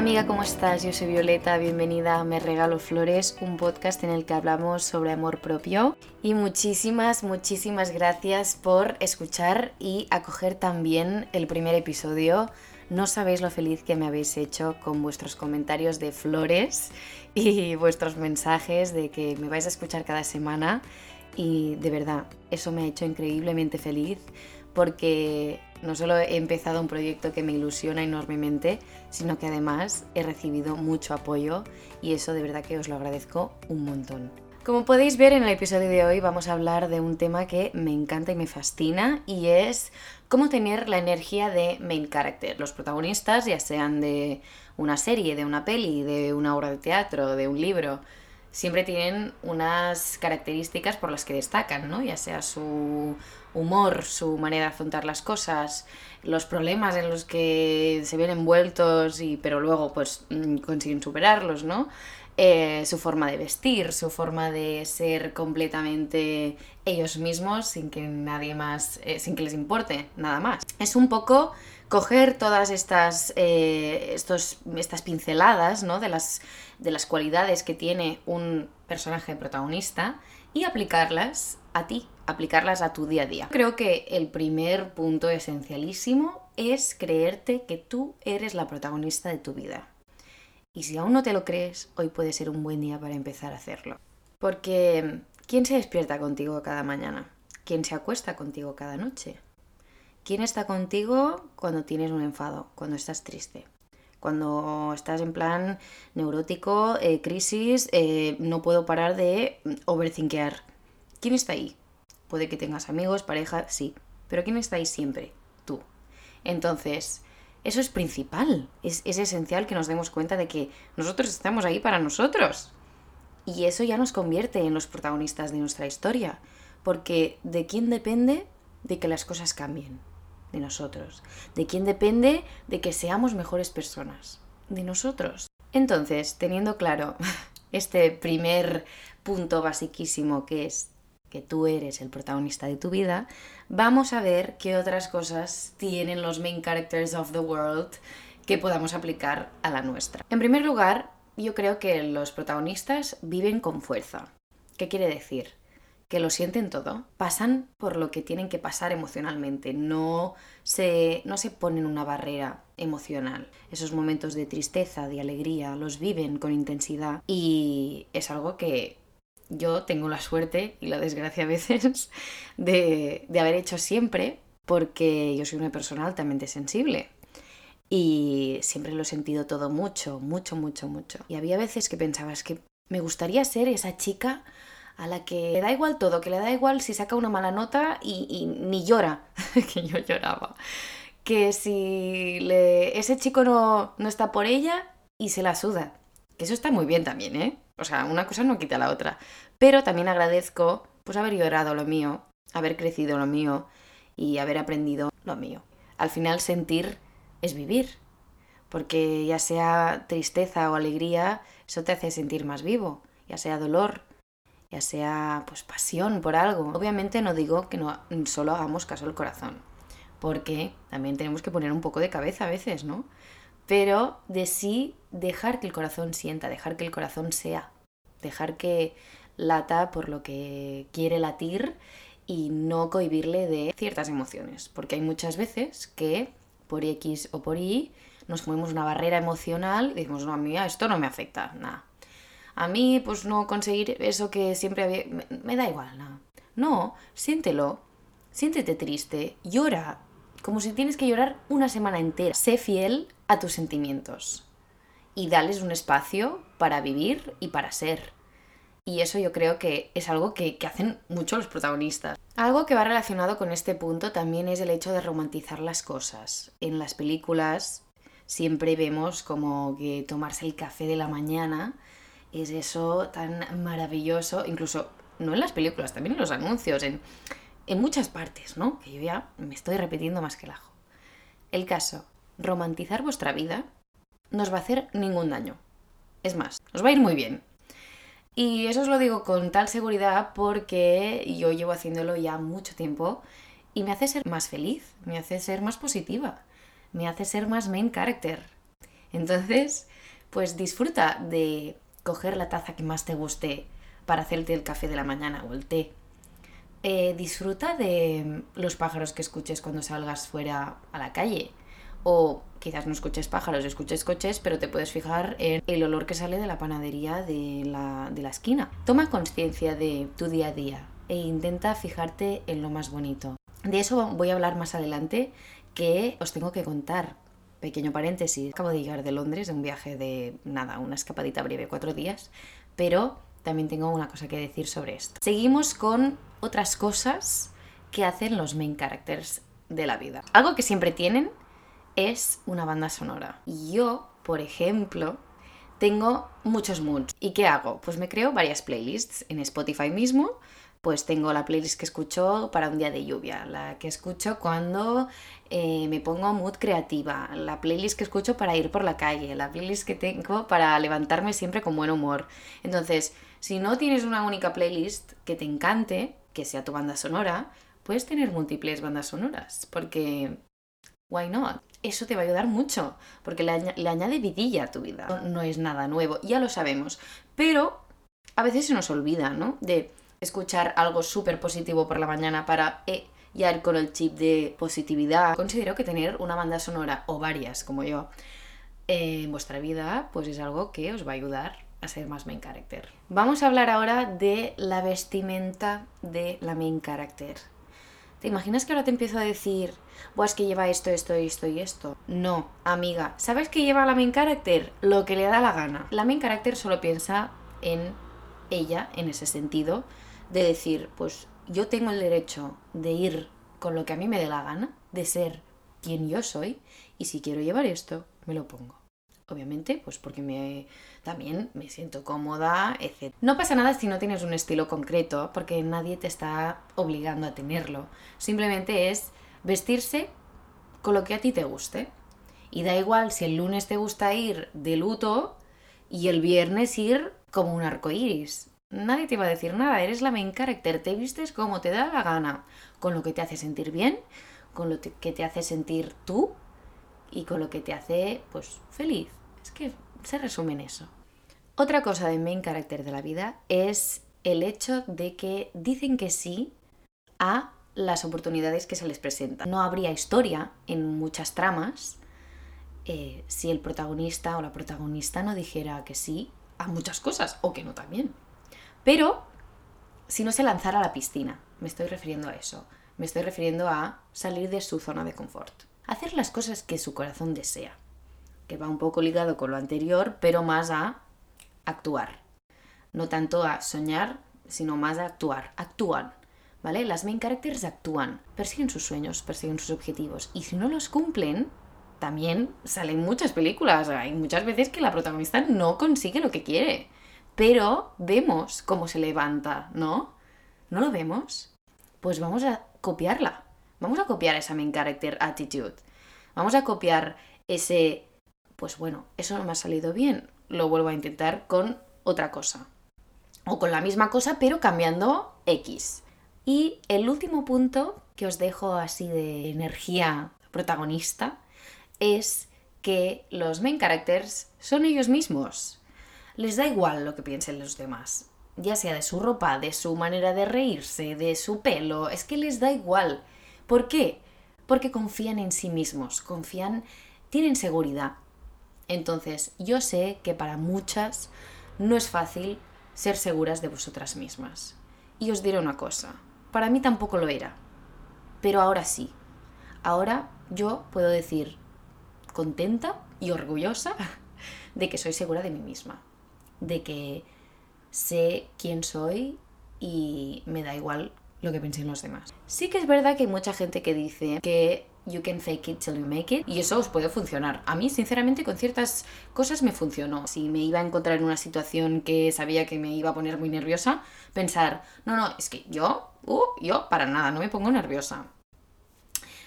amiga, ¿cómo estás? Yo soy Violeta, bienvenida a Me Regalo Flores, un podcast en el que hablamos sobre amor propio. Y muchísimas, muchísimas gracias por escuchar y acoger también el primer episodio. No sabéis lo feliz que me habéis hecho con vuestros comentarios de flores y vuestros mensajes de que me vais a escuchar cada semana. Y de verdad, eso me ha hecho increíblemente feliz porque no solo he empezado un proyecto que me ilusiona enormemente, sino que además he recibido mucho apoyo y eso de verdad que os lo agradezco un montón. Como podéis ver en el episodio de hoy vamos a hablar de un tema que me encanta y me fascina y es cómo tener la energía de main character. Los protagonistas, ya sean de una serie, de una peli, de una obra de teatro, de un libro, siempre tienen unas características por las que destacan, ¿no? Ya sea su humor, su manera de afrontar las cosas, los problemas en los que se ven envueltos y pero luego pues mm, consiguen superarlos, ¿no? Eh, su forma de vestir, su forma de ser completamente ellos mismos sin que nadie más, eh, sin que les importe nada más. Es un poco coger todas estas, eh, estos, estas pinceladas ¿no? de, las, de las cualidades que tiene un personaje protagonista y aplicarlas a ti, aplicarlas a tu día a día. Creo que el primer punto esencialísimo es creerte que tú eres la protagonista de tu vida. Y si aún no te lo crees, hoy puede ser un buen día para empezar a hacerlo. Porque, ¿quién se despierta contigo cada mañana? ¿Quién se acuesta contigo cada noche? ¿Quién está contigo cuando tienes un enfado, cuando estás triste? Cuando estás en plan neurótico, eh, crisis, eh, no puedo parar de overthinkear. ¿Quién está ahí? Puede que tengas amigos, pareja, sí. Pero ¿quién está ahí siempre? Tú. Entonces, eso es principal. Es, es esencial que nos demos cuenta de que nosotros estamos ahí para nosotros. Y eso ya nos convierte en los protagonistas de nuestra historia. Porque ¿de quién depende de que las cosas cambien? De nosotros. ¿De quién depende de que seamos mejores personas? De nosotros. Entonces, teniendo claro este primer punto basiquísimo que es que tú eres el protagonista de tu vida, vamos a ver qué otras cosas tienen los main characters of the world que podamos aplicar a la nuestra. En primer lugar, yo creo que los protagonistas viven con fuerza. ¿Qué quiere decir? Que lo sienten todo, pasan por lo que tienen que pasar emocionalmente, no se, no se ponen una barrera emocional. Esos momentos de tristeza, de alegría, los viven con intensidad y es algo que yo tengo la suerte y la desgracia a veces de, haber hecho siempre porque yo soy una persona altamente sensible. Y siempre lo he sentido todo mucho, mucho, mucho, mucho. Y había veces que pensaba, es que me gustaría ser esa chica a la que le da igual todo, que le da igual si saca una mala nota y, ni llora, que yo lloraba. Que si ese chico no, no está por ella y se la suda. Que eso está muy bien también, ¿eh? O sea, una cosa no quita la otra. Pero también agradezco pues haber llorado lo mío, haber crecido lo mío y haber aprendido lo mío. Al final sentir es vivir, porque ya sea tristeza o alegría, eso te hace sentir más vivo, ya sea dolor, ya sea pues pasión por algo. Obviamente no digo que no solo hagamos caso al corazón, porque también tenemos que poner un poco de cabeza a veces, ¿no? Pero de sí dejar que el corazón sienta, dejar que el corazón sea, dejar que lata por lo que quiere latir y no cohibirle de ciertas emociones, porque hay muchas veces que por X o por Y nos ponemos una barrera emocional y decimos, no, a mí esto no me afecta, nada. A mí, pues no conseguir eso que siempre había... Me, da igual, nada. No, siéntelo, siéntete triste, llora, como si tienes que llorar una semana entera. Sé fiel a tus sentimientos y dales un espacio para vivir y para ser. Y eso yo creo que es algo que, hacen mucho los protagonistas. Algo que va relacionado con este punto también es el hecho de romantizar las cosas. En las películas siempre vemos como que tomarse el café de la mañana es eso tan maravilloso, incluso no en las películas, también en los anuncios, en, en muchas partes, ¿no? Que yo ya me estoy repitiendo más que el ajo. El caso, romantizar vuestra vida no os va a hacer ningún daño. Es más, os va a ir muy bien. Y eso os lo digo con tal seguridad porque yo llevo haciéndolo ya mucho tiempo y me hace ser más feliz, me hace ser más positiva, me hace ser más main character. Entonces, pues disfruta de coger la taza que más te guste para hacerte el café de la mañana o el té. Eh, disfruta de los pájaros que escuches cuando salgas fuera a la calle. O quizás no escuches pájaros, escuches coches, pero te puedes fijar en el olor que sale de la panadería de la, de la esquina. Toma conciencia de tu día a día e intenta fijarte en lo más bonito. De eso voy a hablar más adelante, que os tengo que contar. Pequeño paréntesis, acabo de llegar de Londres, de un viaje de nada, una escapadita breve, cuatro días, pero también tengo una cosa que decir sobre esto. Seguimos con otras cosas que hacen los main characters de la vida. Algo que siempre tienen es una banda sonora. Yo, por ejemplo, tengo muchos moods. ¿Y qué hago? Pues me creo varias playlists en Spotify mismo. Pues tengo la playlist que escucho para un día de lluvia, la que escucho cuando eh, me pongo mood creativa, la playlist que escucho para ir por la calle, la playlist que tengo para levantarme siempre con buen humor. Entonces, si no tienes una única playlist que te encante, que sea tu banda sonora, puedes tener múltiples bandas sonoras, porque why not? Eso te va a ayudar mucho, porque le, añade vidilla a tu vida. No, es nada nuevo, ya lo sabemos, pero a veces se nos olvida, ¿no? De escuchar algo súper positivo por la mañana para eh, ya ir con el chip de positividad. Considero que tener una banda sonora o varias, como yo, en vuestra vida, pues es algo que os va a ayudar a ser más main character. Vamos a hablar ahora de la vestimenta de la main character. ¿Te imaginas que ahora te empiezo a decir, pues que lleva esto, esto, esto y esto? No, amiga, ¿sabes qué lleva la main character? Lo que le da la gana. La main character solo piensa en ella, en ese sentido, de decir, pues yo tengo el derecho de ir con lo que a mí me dé la gana, de ser quien yo soy, y si quiero llevar esto, me lo pongo obviamente, pues porque me, también me siento cómoda, etc. No pasa nada si no tienes un estilo concreto, porque nadie te está obligando a tenerlo. Simplemente es vestirse con lo que a ti te guste. Y da igual si el lunes te gusta ir de luto y el viernes ir como un arco iris. Nadie te va a decir nada, eres la main character, te vistes como te da la gana, con lo que te hace sentir bien, con lo que te hace sentir tú y con lo que te hace pues feliz. Es que se resume en eso. Otra cosa de main character de la vida es el hecho de que dicen que sí a las oportunidades que se les presentan. No habría historia en muchas tramas eh, si el protagonista o la protagonista no dijera que sí a muchas cosas o que no también. Pero si no se lanzara a la piscina, me estoy refiriendo a eso. Me estoy refiriendo a salir de su zona de confort. Hacer las cosas que su corazón desea que va un poco ligado con lo anterior, pero más a actuar. No tanto a soñar, sino más a actuar. Actúan, ¿vale? Las main characters actúan, persiguen sus sueños, persiguen sus objetivos. Y si no los cumplen, también salen muchas películas. Hay muchas veces que la protagonista no consigue lo que quiere. Pero vemos cómo se levanta, ¿no? ¿No lo vemos? Pues vamos a copiarla. Vamos a copiar esa main character attitude. Vamos a copiar ese pues bueno, eso no me ha salido bien, lo vuelvo a intentar con otra cosa. O con la misma cosa, pero cambiando X. Y el último punto que os dejo así de energía protagonista es que los main characters son ellos mismos. Les da igual lo que piensen los demás, ya sea de su ropa, de su manera de reírse, de su pelo, es que les da igual. ¿Por qué? Porque confían en sí mismos, confían, tienen seguridad, entonces, yo sé que para muchas no es fácil ser seguras de vosotras mismas. Y os diré una cosa, para mí tampoco lo era, pero ahora sí. Ahora yo puedo decir contenta y orgullosa de que soy segura de mí misma, de que sé quién soy y me da igual lo que piensen los demás. Sí que es verdad que hay mucha gente que dice que you can fake it till you make it. Y eso os puede funcionar. A mí, sinceramente, con ciertas cosas me funcionó. Si me iba a encontrar en una situación que sabía que me iba a poner muy nerviosa, pensar, no, no, es que yo, uh, yo para nada, no me pongo nerviosa.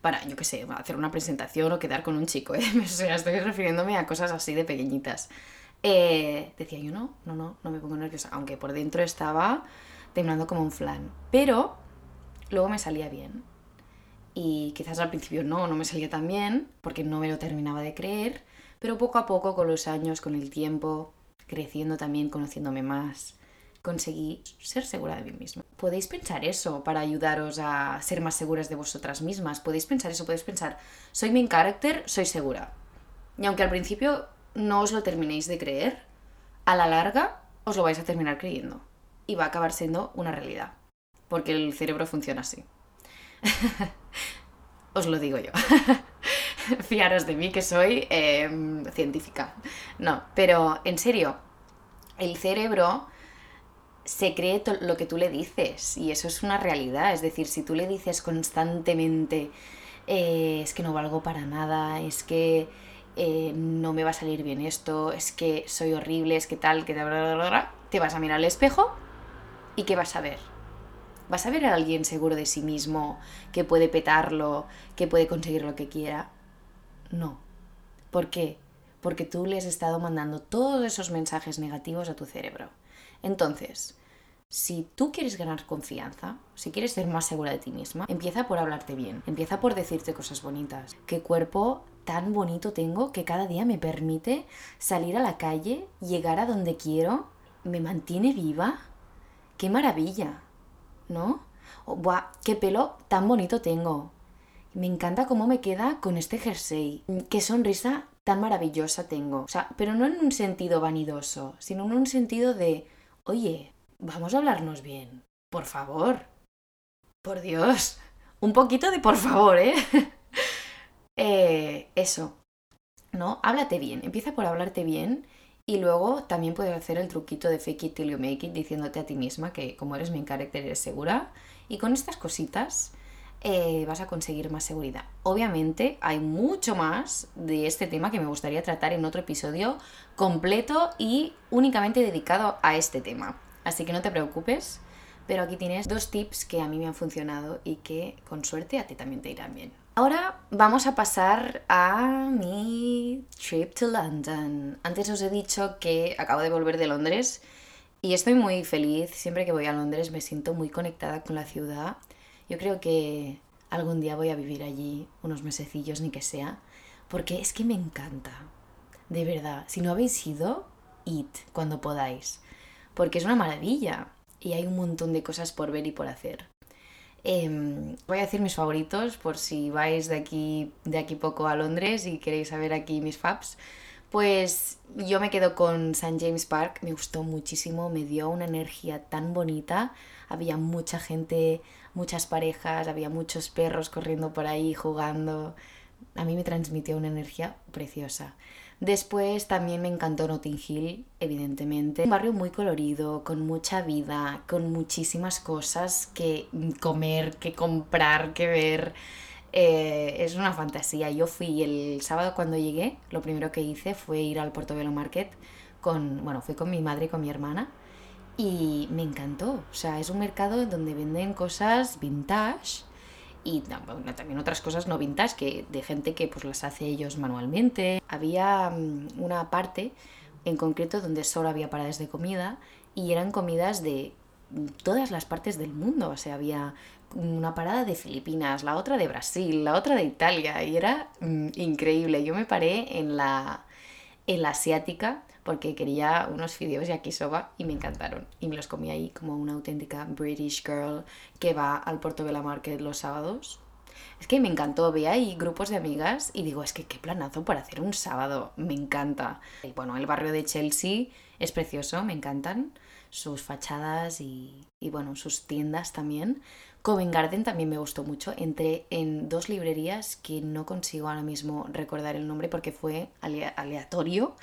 Para, yo qué sé, hacer una presentación o quedar con un chico, ¿eh? o sea, estoy refiriéndome a cosas así de pequeñitas. Eh, decía yo, no, no, no, no me pongo nerviosa, aunque por dentro estaba temblando como un flan. Pero luego me salía bien y quizás al principio no, no me salía tan bien porque no me lo terminaba de creer, pero poco a poco con los años, con el tiempo, creciendo también, conociéndome más, conseguí ser segura de mí misma. Podéis pensar eso para ayudaros a ser más seguras de vosotras mismas. Podéis pensar eso, podéis pensar, soy main character, soy segura. Y aunque al principio no os lo terminéis de creer, a la larga os lo vais a terminar creyendo. Y va a acabar siendo una realidad. Porque el cerebro funciona así. os lo digo yo. Fiaros de mí que soy em, científica. No, pero en serio, el cerebro se cree lo que tú le dices y eso es una realidad. Es decir, si tú le dices constantemente eh, es que no valgo para nada, es que eh, no me va a salir bien esto, es que soy horrible, es que tal, que te vas a mirar al espejo y ¿qué vas a ver? ¿Vas a ver a alguien seguro de sí mismo, que puede petarlo, que puede conseguir lo que quiera? No. ¿Por qué? Porque tú le has estado mandando todos esos mensajes negativos a tu cerebro. Entonces, si tú quieres ganar confianza, si quieres ser más segura de ti misma, empieza por hablarte bien, empieza por decirte cosas bonitas. ¿Qué cuerpo tan bonito tengo que cada día me permite salir a la calle, llegar a donde quiero, me mantiene viva? ¡Qué maravilla! ¿No? O, ¡Buah! ¡Qué pelo tan bonito tengo! Me encanta cómo me queda con este jersey. ¡Qué sonrisa tan maravillosa tengo! O sea, pero no en un sentido vanidoso, sino en un sentido de, oye, vamos a hablarnos bien. Por favor. Por Dios. Un poquito de por favor, ¿eh? eh eso. ¿No? Háblate bien. Empieza por hablarte bien y luego también puedes hacer el truquito de fake it till you make it diciéndote a ti misma que como eres main character eres segura. Y con estas cositas eh, vas a conseguir más seguridad. Obviamente hay mucho más de este tema que me gustaría tratar en otro episodio completo y únicamente dedicado a este tema. Así que no te preocupes, pero aquí tienes dos tips que a mí me han funcionado y que con suerte a ti también te irán bien. Ahora vamos a pasar a mi trip to London. Antes os he dicho que acabo de volver de Londres y estoy muy feliz. Siempre que voy a Londres me siento muy conectada con la ciudad. Yo creo que algún día voy a vivir allí unos mesecillos ni que sea, porque es que me encanta. De verdad, si no habéis ido, id cuando podáis, porque es una maravilla y hay un montón de cosas por ver y por hacer. Em, voy a decir mis favoritos por si vais de aquí, de aquí poco a Londres y queréis saber aquí mis faps. Pues yo me quedo con St. James Park, me gustó muchísimo, me dio una energía tan bonita. Había mucha gente, muchas parejas, había muchos perros corriendo por ahí, jugando. A mí me transmitió una energía preciosa. Después también me encantó Notting Hill, evidentemente. Un barrio muy colorido, con mucha vida, con muchísimas cosas que comer, que comprar, que ver. Eh, es una fantasía. Yo fui el sábado cuando llegué, lo primero que hice fue ir al Portobello Market con, bueno, fui con mi madre y con mi hermana y me encantó. O sea, es un mercado donde venden cosas vintage y también otras cosas no vintage que de gente que pues las hace ellos manualmente. Había mm, una parte en concreto donde solo había paradas de comida y eran comidas de todas las partes del mundo, o sea, había una parada de Filipinas, la otra de Brasil, la otra de Italia y era mm, increíble. Yo me paré en la en la asiática porque quería unos fideos yakisoba y me encantaron. Y me los comí ahí como una auténtica British girl que va al Portobello Market los sábados. Es que me encantó, ve ahí grupos de amigas y digo, es que qué planazo para hacer un sábado, me encanta. Y bueno, el barrio de Chelsea es precioso, me encantan sus fachadas y, y bueno, sus tiendas también. Covent Garden también me gustó mucho. Entré en dos librerías que no consigo ahora mismo recordar el nombre porque fue aleatorio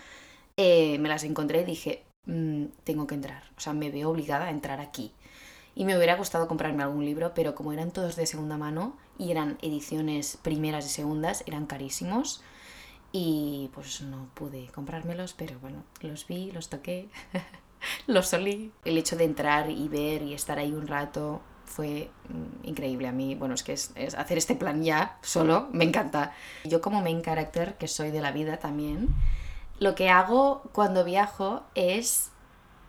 eh, me las encontré y dije, mm, tengo que entrar, o sea, me veo obligada a entrar aquí. Y me hubiera gustado comprarme algún libro, pero como eran todos de segunda mano y eran ediciones primeras y segundas, eran carísimos. Y pues no pude comprármelos, pero bueno, los vi, los toqué, los olí. El hecho de entrar y ver y estar ahí un rato fue mm, increíble a mí. Bueno, es que es, hacer este plan ya solo me encanta. Yo como main character, que soy de la vida también, lo que hago cuando viajo es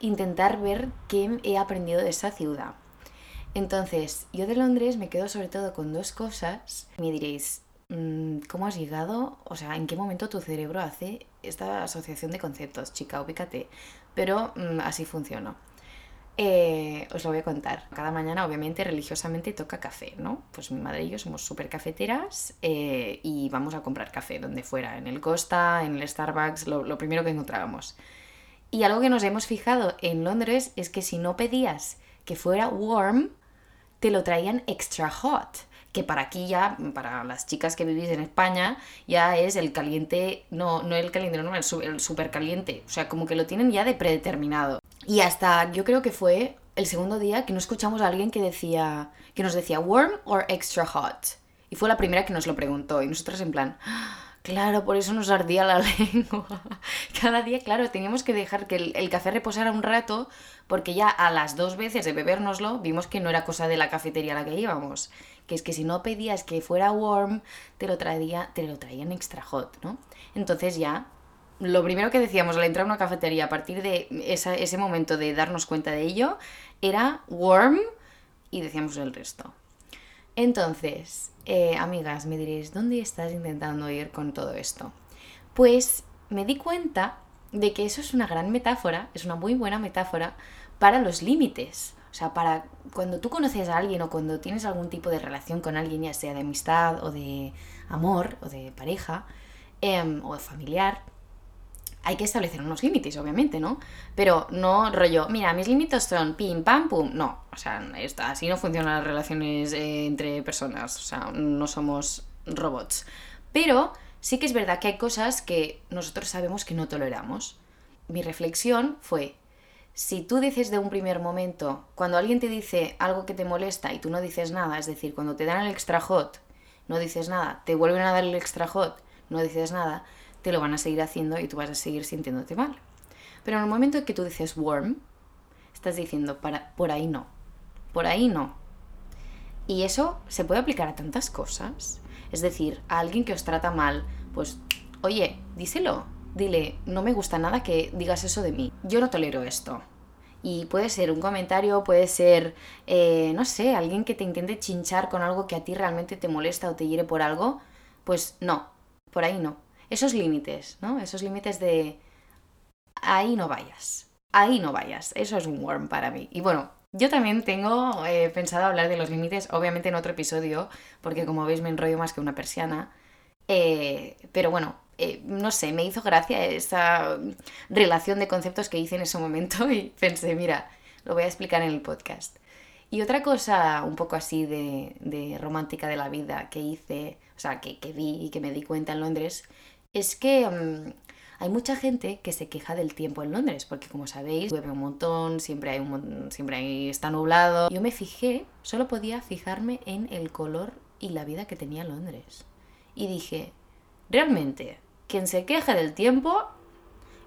intentar ver qué he aprendido de esa ciudad. Entonces, yo de Londres me quedo sobre todo con dos cosas. Me diréis, mm, ¿cómo has llegado? O sea, ¿en qué momento tu cerebro hace esta asociación de conceptos? Chica, ubícate. Pero mm, así funcionó. Eh, os lo voy a contar. Cada mañana, obviamente, religiosamente toca café, ¿no? Pues mi madre y yo somos súper cafeteras eh, y vamos a comprar café donde fuera, en el Costa, en el Starbucks, lo, primero que encontrábamos. Y algo que nos hemos fijado en Londres es que si no pedías que fuera warm, te lo traían extra hot. Que para aquí ya, para las chicas que vivís en España, ya es el caliente, no, no el caliente normal, el súper caliente. O sea, como que lo tienen ya de predeterminado. Y hasta yo creo que fue el segundo día que no escuchamos a alguien que decía, que nos decía warm or extra hot. Y fue la primera que nos lo preguntó. Y nosotros en plan, Claro, por eso nos ardía la lengua. Cada día, claro, teníamos que dejar que el, café reposara un rato, porque ya a las dos veces de bebérnoslo vimos que no era cosa de la cafetería a la que íbamos. Que es que si no pedías que fuera warm, te lo, traía, te lo traían extra hot, ¿no? Entonces ya, lo primero que decíamos al entrar a una cafetería, a partir de ese momento de darnos cuenta de ello, era warm y decíamos el resto. Entonces, eh, amigas, me diréis, ¿dónde estás intentando ir con todo esto? Pues me di cuenta de que eso es una gran metáfora, es una muy buena metáfora para los límites. O sea, para cuando tú conoces a alguien o cuando tienes algún tipo de relación con alguien, ya sea de amistad o de amor o de pareja em, o familiar, hay que establecer unos límites, obviamente, ¿no? Pero no rollo, mira, mis límites son pim, pam, pum. No, o sea, así no funcionan las relaciones eh, entre personas, o sea, no somos robots. Pero sí que es verdad que hay cosas que nosotros sabemos que no toleramos. Mi reflexión fue, si tú dices de un primer momento, cuando alguien te dice algo que te molesta y tú no dices nada, es decir, cuando te dan el extra hot, no dices nada, te vuelven a dar el extra hot, no dices nada, te lo van a seguir haciendo y tú vas a seguir sintiéndote mal. Pero en el momento en que tú dices warm, estás diciendo para, por ahí no, por ahí no. Y eso se puede aplicar a tantas cosas. Es decir, a alguien que os trata mal, pues, oye, díselo. Dile, no me gusta nada que digas eso de mí. Yo no tolero esto. Y puede ser un comentario, puede ser, eh, no sé, alguien que te intente chinchar con algo que a ti realmente te molesta o te hiere por algo. Pues no, por ahí no esos límites, ¿no? Esos límites de ahí no vayas, ahí no vayas. Eso es un warm para mí. Y bueno, yo también tengo eh, pensado hablar de los límites, obviamente en otro episodio, porque como veis me enrollo más que una persiana. Eh, pero bueno, eh, no sé, me hizo gracia esa relación de conceptos que hice en ese momento y pensé, mira, lo voy a explicar en el podcast. Y otra cosa un poco así de, romántica de la vida que hice, o sea, que, que vi y que me di cuenta en Londres, es que mm, hay mucha gente que se queja del tiempo en Londres, porque como sabéis, llueve un montón, siempre, hay un, siempre hay, está nublado. Yo me fijé, solo podía fijarme en el color y la vida que tenía Londres. Y dije, realmente, quien se queja del tiempo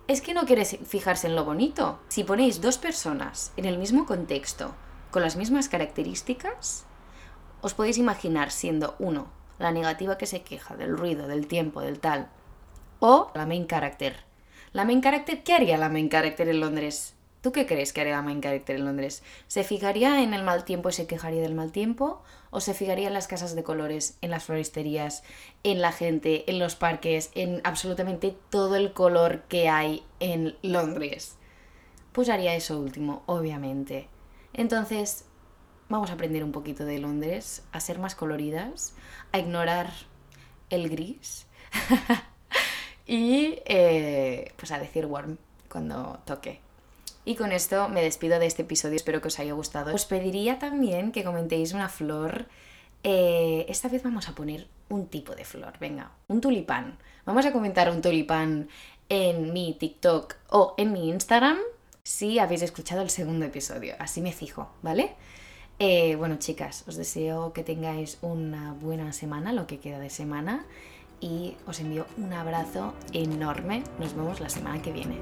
es que no quiere fijarse en lo bonito. Si ponéis dos personas en el mismo contexto, con las mismas características, os podéis imaginar siendo uno la negativa que se queja del ruido, del tiempo, del tal, o la main character. La main character, ¿qué haría la main character en Londres? ¿Tú qué crees que haría la main character en Londres? ¿Se fijaría en el mal tiempo y se quejaría del mal tiempo? ¿O se fijaría en las casas de colores, en las floristerías, en la gente, en los parques, en absolutamente todo el color que hay en Londres? Pues haría eso último, obviamente. Entonces, vamos a aprender un poquito de Londres, a ser más coloridas, a ignorar el gris. y eh, pues a decir warm cuando toque. Y con esto me despido de este episodio, espero que os haya gustado. Os pediría también que comentéis una flor. Eh, esta vez vamos a poner un tipo de flor, venga, un tulipán. Vamos a comentar un tulipán en mi TikTok o en mi Instagram si habéis escuchado el segundo episodio. Así me fijo, ¿vale? Eh, bueno, chicas, os deseo que tengáis una buena semana, lo que queda de semana y os envío un abrazo enorme. Nos vemos la semana que viene.